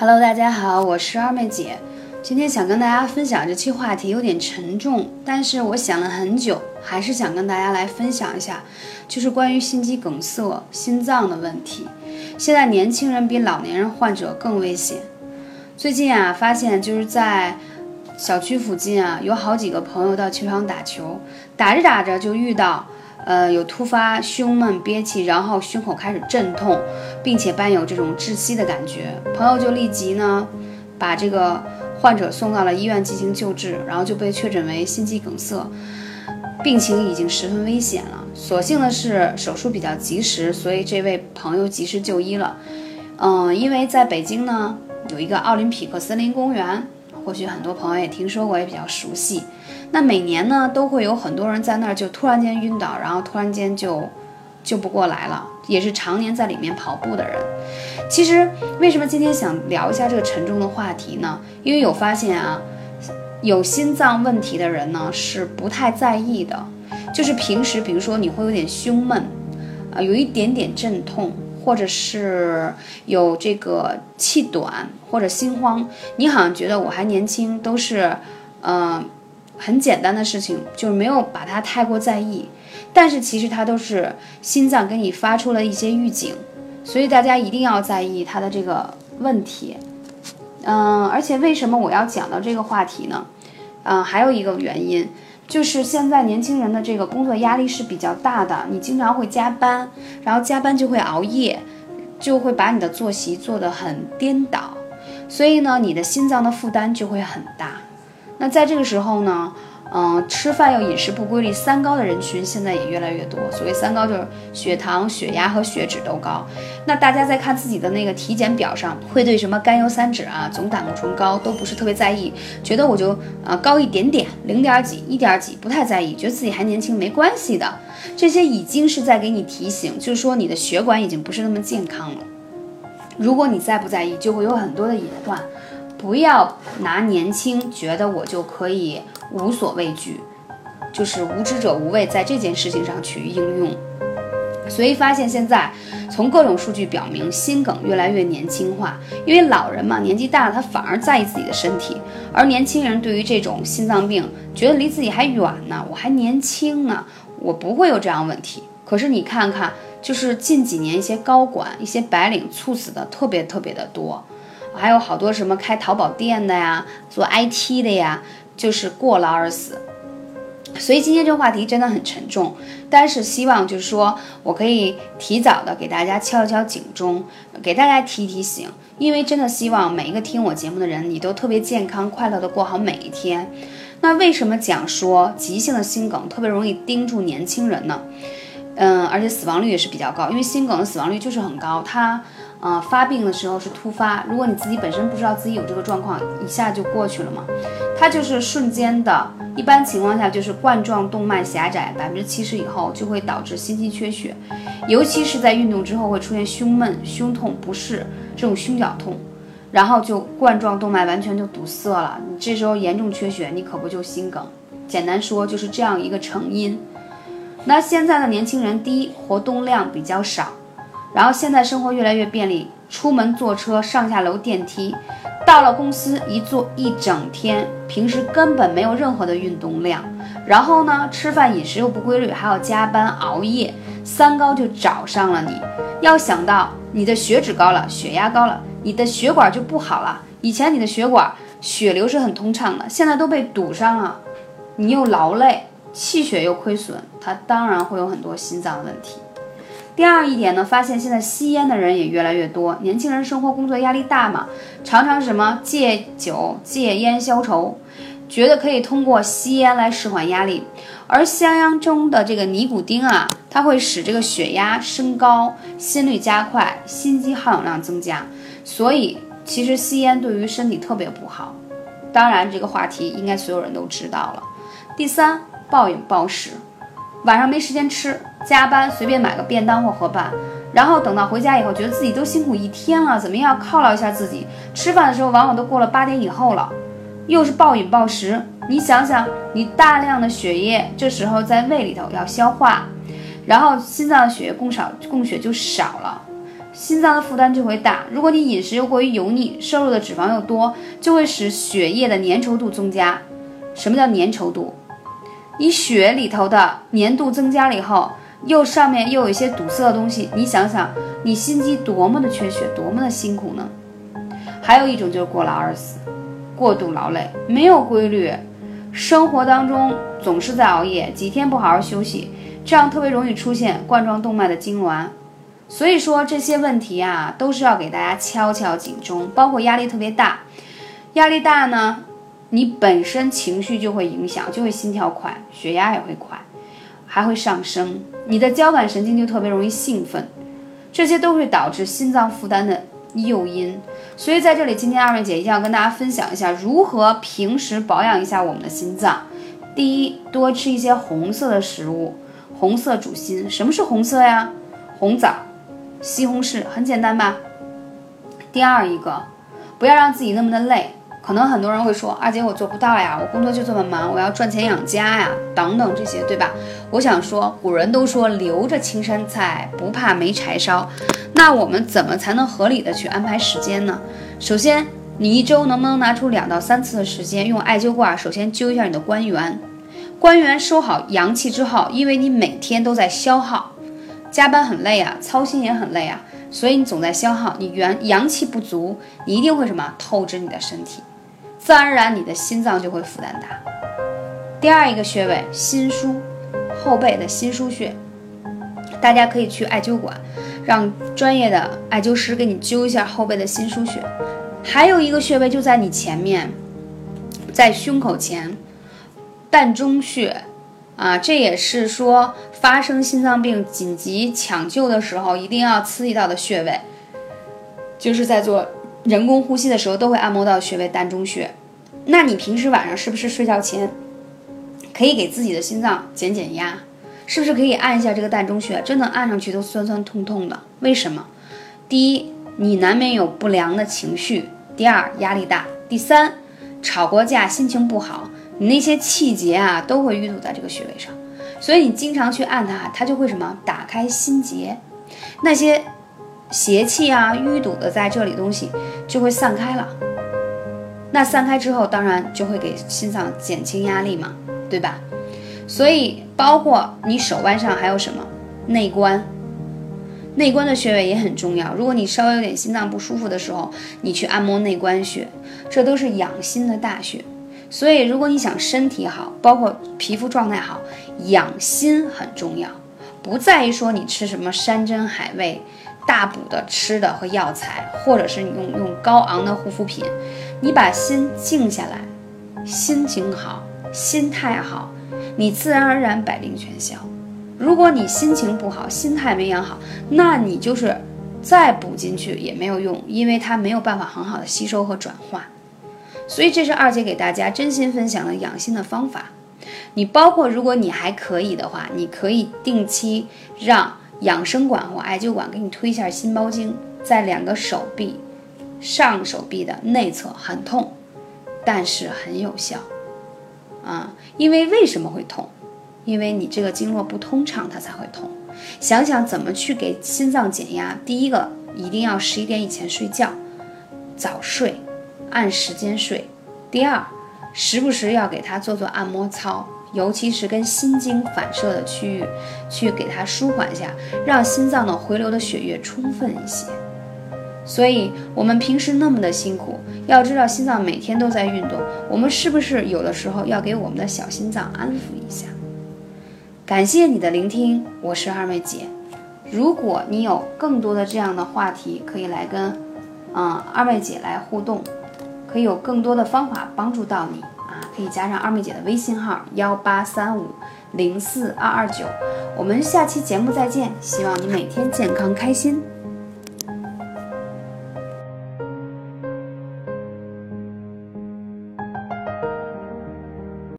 Hello，大家好，我是二妹姐。今天想跟大家分享这期话题有点沉重，但是我想了很久，还是想跟大家来分享一下，就是关于心肌梗塞、心脏的问题。现在年轻人比老年人患者更危险。最近啊，发现就是在小区附近啊，有好几个朋友到球场打球，打着打着就遇到。呃，有突发胸闷憋气，然后胸口开始阵痛，并且伴有这种窒息的感觉。朋友就立即呢，把这个患者送到了医院进行救治，然后就被确诊为心肌梗塞，病情已经十分危险了。所幸的是手术比较及时，所以这位朋友及时就医了。嗯，因为在北京呢，有一个奥林匹克森林公园。或许很多朋友也听说过，也比较熟悉。那每年呢，都会有很多人在那儿就突然间晕倒，然后突然间就救不过来了，也是常年在里面跑步的人。其实为什么今天想聊一下这个沉重的话题呢？因为有发现啊，有心脏问题的人呢是不太在意的，就是平时比如说你会有点胸闷，啊，有一点点阵痛。或者是有这个气短或者心慌，你好像觉得我还年轻，都是，嗯，很简单的事情，就是没有把它太过在意。但是其实它都是心脏给你发出了一些预警，所以大家一定要在意它的这个问题。嗯，而且为什么我要讲到这个话题呢？嗯，还有一个原因。就是现在年轻人的这个工作压力是比较大的，你经常会加班，然后加班就会熬夜，就会把你的作息做得很颠倒，所以呢，你的心脏的负担就会很大。那在这个时候呢？嗯，吃饭又饮食不规律，三高的人群现在也越来越多。所谓三高，就是血糖、血压和血脂都高。那大家在看自己的那个体检表上，会对什么甘油三酯啊、总胆固醇高都不是特别在意，觉得我就啊高一点点，零点几、一点几，不太在意，觉得自己还年轻，没关系的。这些已经是在给你提醒，就是说你的血管已经不是那么健康了。如果你再不在意，就会有很多的隐患。不要拿年轻觉得我就可以。无所畏惧，就是无知者无畏，在这件事情上去应用。所以发现现在从各种数据表明，心梗越来越年轻化。因为老人嘛，年纪大了，他反而在意自己的身体，而年轻人对于这种心脏病，觉得离自己还远呢，我还年轻呢，我不会有这样问题。可是你看看，就是近几年一些高管、一些白领猝死的特别特别的多，还有好多什么开淘宝店的呀，做 IT 的呀。就是过劳而死，所以今天这个话题真的很沉重。但是希望就是说我可以提早的给大家敲一敲警钟，给大家提提醒。因为真的希望每一个听我节目的人，你都特别健康快乐的过好每一天。那为什么讲说急性的心梗特别容易盯住年轻人呢？嗯，而且死亡率也是比较高，因为心梗的死亡率就是很高。它呃，发病的时候是突发，如果你自己本身不知道自己有这个状况，一下就过去了嘛。它就是瞬间的，一般情况下就是冠状动脉狭窄，百分之七十以后就会导致心肌缺血，尤其是在运动之后会出现胸闷、胸痛不适这种胸绞痛，然后就冠状动脉完全就堵塞了，你这时候严重缺血，你可不就心梗？简单说就是这样一个成因。那现在的年轻人，第一活动量比较少。然后现在生活越来越便利，出门坐车、上下楼电梯，到了公司一坐一整天，平时根本没有任何的运动量。然后呢，吃饭饮食又不规律，还要加班熬夜，三高就找上了你。要想到你的血脂高了，血压高了，你的血管就不好了。以前你的血管血流是很通畅的，现在都被堵上了，你又劳累，气血又亏损，它当然会有很多心脏问题。第二一点呢，发现现在吸烟的人也越来越多。年轻人生活工作压力大嘛，常常什么戒酒戒烟消愁，觉得可以通过吸烟来释缓压力。而香烟中的这个尼古丁啊，它会使这个血压升高，心率加快，心肌耗氧量增加。所以其实吸烟对于身体特别不好。当然这个话题应该所有人都知道了。第三，暴饮暴食。晚上没时间吃，加班随便买个便当或盒饭，然后等到回家以后，觉得自己都辛苦一天了，怎么样犒劳一下自己？吃饭的时候往往都过了八点以后了，又是暴饮暴食。你想想，你大量的血液这时候在胃里头要消化，然后心脏的血液供少供血就少了，心脏的负担就会大。如果你饮食又过于油腻，摄入的脂肪又多，就会使血液的粘稠度增加。什么叫粘稠度？你血里头的粘度增加了以后，又上面又有一些堵塞的东西，你想想，你心肌多么的缺血，多么的辛苦呢？还有一种就是过劳而死，过度劳累，没有规律，生活当中总是在熬夜，几天不好好休息，这样特别容易出现冠状动脉的痉挛。所以说这些问题啊，都是要给大家敲敲警钟，包括压力特别大，压力大呢。你本身情绪就会影响，就会心跳快，血压也会快，还会上升。你的交感神经就特别容易兴奋，这些都会导致心脏负担的诱因。所以在这里，今天二妹姐一定要跟大家分享一下如何平时保养一下我们的心脏。第一，多吃一些红色的食物，红色主心。什么是红色呀？红枣、西红柿，很简单吧？第二一个，不要让自己那么的累。可能很多人会说，二姐我做不到呀，我工作就这么忙，我要赚钱养家呀，等等这些，对吧？我想说，古人都说留着青山在，不怕没柴烧。那我们怎么才能合理的去安排时间呢？首先，你一周能不能拿出两到三次的时间，用艾灸卦首先灸一下你的关元，关元收好阳气之后，因为你每天都在消耗，加班很累啊，操心也很累啊，所以你总在消耗，你元阳气不足，你一定会什么透支你的身体。自然而然，你的心脏就会负担大。第二一个穴位，心腧，后背的心腧穴，大家可以去艾灸馆，让专业的艾灸师给你灸一下后背的心腧穴。还有一个穴位就在你前面，在胸口前，膻中穴，啊，这也是说发生心脏病紧急抢救的时候一定要刺激到的穴位，就是在做。人工呼吸的时候都会按摩到穴位膻中穴，那你平时晚上是不是睡觉前可以给自己的心脏减减压？是不是可以按一下这个膻中穴？真的按上去都酸酸痛痛的，为什么？第一，你难免有不良的情绪；第二，压力大；第三，吵过架心情不好，你那些气结啊都会淤堵在这个穴位上，所以你经常去按它，它就会什么打开心结，那些。邪气啊，淤堵的在这里东西就会散开了。那散开之后，当然就会给心脏减轻压力嘛，对吧？所以包括你手腕上还有什么内关，内关的穴位也很重要。如果你稍微有点心脏不舒服的时候，你去按摩内关穴，这都是养心的大穴。所以如果你想身体好，包括皮肤状态好，养心很重要。不在于说你吃什么山珍海味。大补的吃的和药材，或者是你用用高昂的护肤品，你把心静下来，心情好，心态好，你自然而然百病全消。如果你心情不好，心态没养好，那你就是再补进去也没有用，因为它没有办法很好的吸收和转化。所以这是二姐给大家真心分享的养心的方法。你包括如果你还可以的话，你可以定期让。养生馆或艾灸馆给你推一下心包经，在两个手臂上手臂的内侧，很痛，但是很有效啊！因为为什么会痛？因为你这个经络不通畅，它才会痛。想想怎么去给心脏减压。第一个，一定要十一点以前睡觉，早睡，按时间睡。第二，时不时要给他做做按摩操。尤其是跟心经反射的区域，去给它舒缓一下，让心脏的回流的血液充分一些。所以，我们平时那么的辛苦，要知道心脏每天都在运动，我们是不是有的时候要给我们的小心脏安抚一下？感谢你的聆听，我是二妹姐。如果你有更多的这样的话题，可以来跟，嗯，二妹姐来互动，可以有更多的方法帮助到你。可以加上二妹姐的微信号幺八三五零四二二九，我们下期节目再见，希望你每天健康开心。